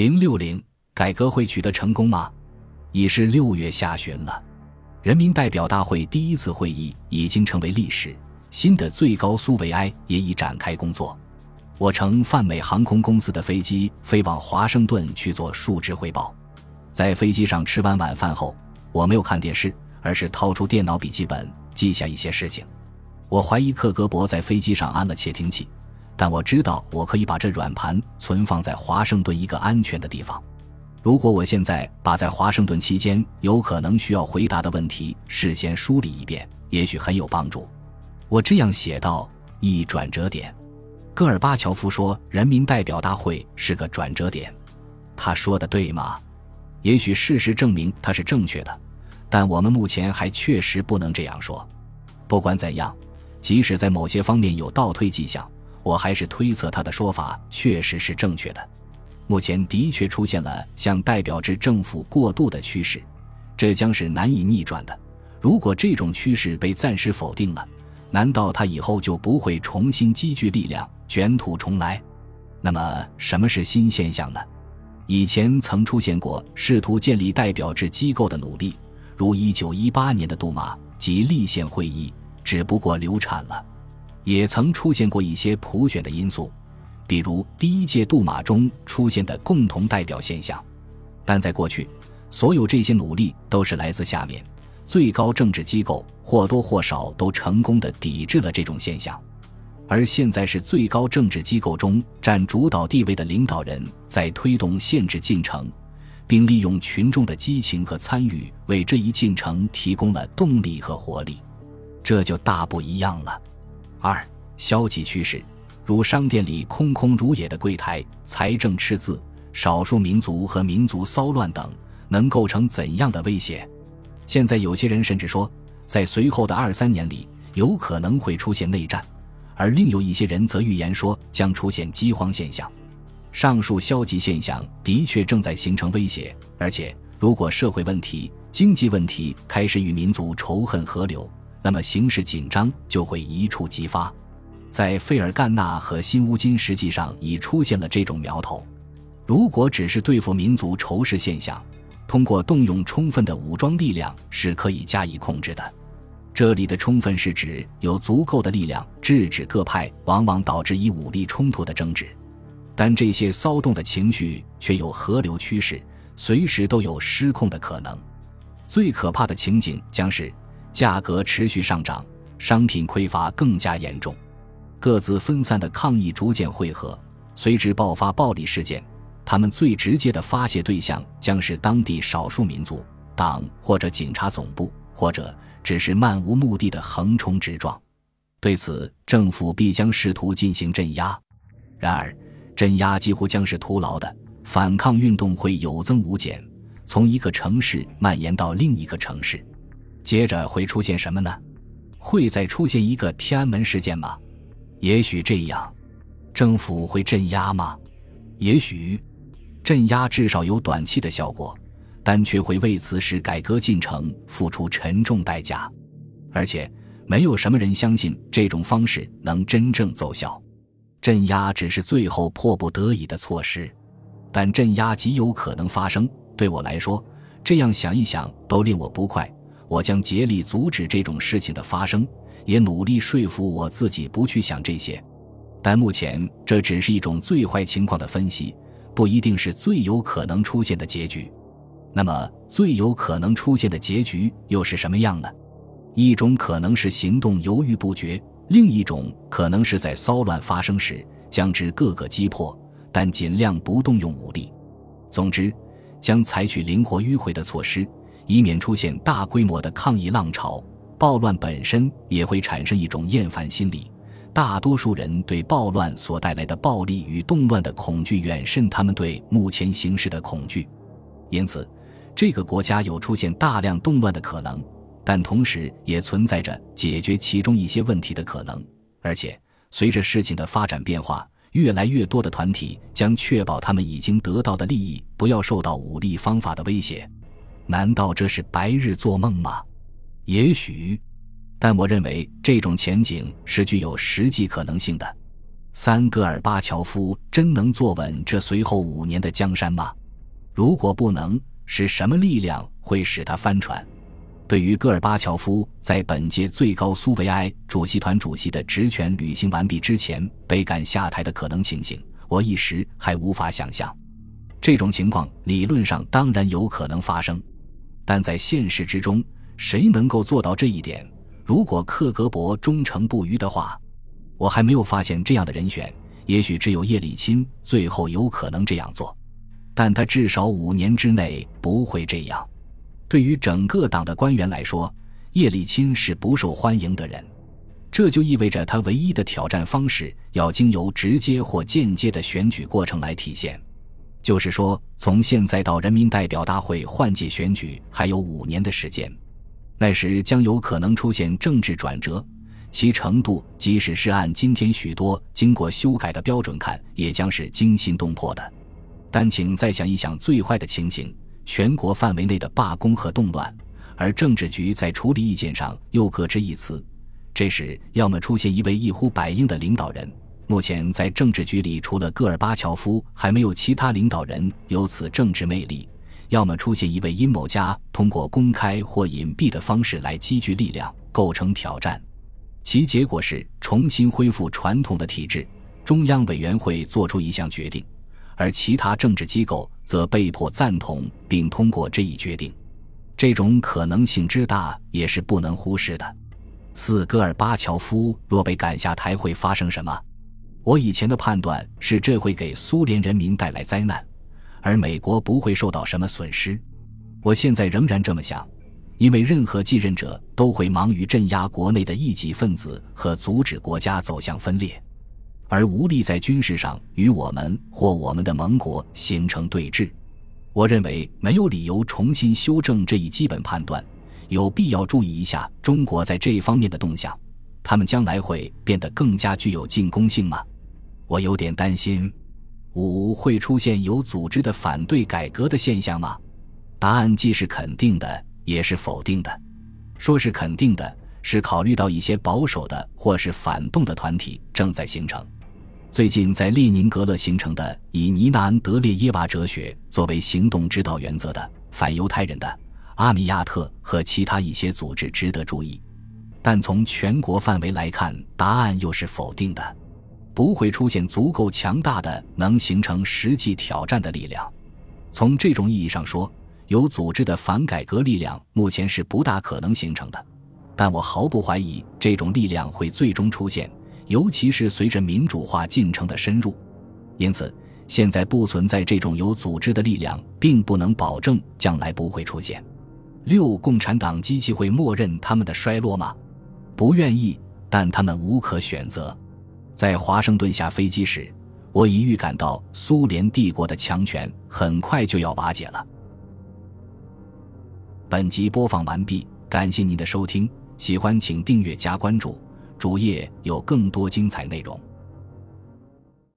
零六零改革会取得成功吗？已是六月下旬了，人民代表大会第一次会议已经成为历史，新的最高苏维埃也已展开工作。我乘泛美航空公司的飞机飞往华盛顿去做述职汇报。在飞机上吃完晚饭后，我没有看电视，而是掏出电脑笔记本记下一些事情。我怀疑克格勃在飞机上安了窃听器，但我知道我可以把这软盘存放在华盛顿一个安全的地方。如果我现在把在华盛顿期间有可能需要回答的问题事先梳理一遍，也许很有帮助。我这样写道：一转折点。戈尔巴乔夫说，人民代表大会是个转折点。他说的对吗？也许事实证明他是正确的，但我们目前还确实不能这样说。不管怎样。即使在某些方面有倒退迹象，我还是推测他的说法确实是正确的。目前的确出现了向代表制政府过渡的趋势，这将是难以逆转的。如果这种趋势被暂时否定了，难道他以后就不会重新积聚力量，卷土重来？那么，什么是新现象呢？以前曾出现过试图建立代表制机构的努力，如1918年的杜马及立宪会议。只不过流产了，也曾出现过一些普选的因素，比如第一届杜马中出现的共同代表现象。但在过去，所有这些努力都是来自下面最高政治机构，或多或少都成功的抵制了这种现象。而现在是最高政治机构中占主导地位的领导人在推动限制进程，并利用群众的激情和参与为这一进程提供了动力和活力。这就大不一样了。二、消极趋势，如商店里空空如也的柜台、财政赤字、少数民族和民族骚乱等，能构成怎样的威胁？现在有些人甚至说，在随后的二三年里，有可能会出现内战，而另有一些人则预言说将出现饥荒现象。上述消极现象的确正在形成威胁，而且如果社会问题、经济问题开始与民族仇恨合流。那么形势紧张就会一触即发，在费尔干纳和新乌金实际上已出现了这种苗头。如果只是对付民族仇视现象，通过动用充分的武装力量是可以加以控制的。这里的充分是指有足够的力量制止各派往往导致以武力冲突的争执，但这些骚动的情绪却有河流趋势，随时都有失控的可能。最可怕的情景将是。价格持续上涨，商品匮乏更加严重，各自分散的抗议逐渐汇合，随之爆发暴力事件。他们最直接的发泄对象将是当地少数民族党或者警察总部，或者只是漫无目的的横冲直撞。对此，政府必将试图进行镇压。然而，镇压几乎将是徒劳的，反抗运动会有增无减，从一个城市蔓延到另一个城市。接着会出现什么呢？会再出现一个天安门事件吗？也许这样，政府会镇压吗？也许，镇压至少有短期的效果，但却会为此使改革进程付出沉重代价。而且，没有什么人相信这种方式能真正奏效。镇压只是最后迫不得已的措施，但镇压极有可能发生。对我来说，这样想一想都令我不快。我将竭力阻止这种事情的发生，也努力说服我自己不去想这些。但目前这只是一种最坏情况的分析，不一定是最有可能出现的结局。那么，最有可能出现的结局又是什么样呢？一种可能是行动犹豫不决，另一种可能是在骚乱发生时将之各个击破，但尽量不动用武力。总之，将采取灵活迂回的措施。以免出现大规模的抗议浪潮，暴乱本身也会产生一种厌烦心理。大多数人对暴乱所带来的暴力与动乱的恐惧远甚他们对目前形势的恐惧，因此，这个国家有出现大量动乱的可能，但同时也存在着解决其中一些问题的可能。而且，随着事情的发展变化，越来越多的团体将确保他们已经得到的利益不要受到武力方法的威胁。难道这是白日做梦吗？也许，但我认为这种前景是具有实际可能性的。三戈尔巴乔夫真能坐稳这随后五年的江山吗？如果不能，是什么力量会使他翻船？对于戈尔巴乔夫在本届最高苏维埃主席团主席的职权履行完毕之前被赶下台的可能情形，我一时还无法想象。这种情况理论上当然有可能发生，但在现实之中，谁能够做到这一点？如果克格勃忠诚不渝的话，我还没有发现这样的人选。也许只有叶利钦最后有可能这样做，但他至少五年之内不会这样。对于整个党的官员来说，叶利钦是不受欢迎的人，这就意味着他唯一的挑战方式要经由直接或间接的选举过程来体现。就是说，从现在到人民代表大会换届选举还有五年的时间，那时将有可能出现政治转折，其程度即使是按今天许多经过修改的标准看，也将是惊心动魄的。但请再想一想最坏的情形。全国范围内的罢工和动乱，而政治局在处理意见上又各执一词。这时，要么出现一位一呼百应的领导人，目前在政治局里除了戈尔巴乔夫，还没有其他领导人有此政治魅力；要么出现一位阴谋家，通过公开或隐蔽的方式来积聚力量，构成挑战。其结果是重新恢复传统的体制，中央委员会做出一项决定。而其他政治机构则被迫赞同并通过这一决定，这种可能性之大也是不能忽视的。四戈尔巴乔夫若被赶下台，会发生什么？我以前的判断是，这会给苏联人民带来灾难，而美国不会受到什么损失。我现在仍然这么想，因为任何继任者都会忙于镇压国内的异己分子和阻止国家走向分裂。而无力在军事上与我们或我们的盟国形成对峙，我认为没有理由重新修正这一基本判断。有必要注意一下中国在这一方面的动向，他们将来会变得更加具有进攻性吗？我有点担心。五会出现有组织的反对改革的现象吗？答案既是肯定的，也是否定的。说是肯定的，是考虑到一些保守的或是反动的团体正在形成。最近在列宁格勒形成的以尼纳·安德烈耶娃哲学作为行动指导原则的反犹太人的阿米亚特和其他一些组织值得注意，但从全国范围来看，答案又是否定的，不会出现足够强大的能形成实际挑战的力量。从这种意义上说，有组织的反改革力量目前是不大可能形成的，但我毫不怀疑这种力量会最终出现。尤其是随着民主化进程的深入，因此现在不存在这种有组织的力量，并不能保证将来不会出现。六，共产党机器会默认他们的衰落吗？不愿意，但他们无可选择。在华盛顿下飞机时，我已预感到苏联帝国的强权很快就要瓦解了。本集播放完毕，感谢您的收听，喜欢请订阅加关注。主页有更多精彩内容。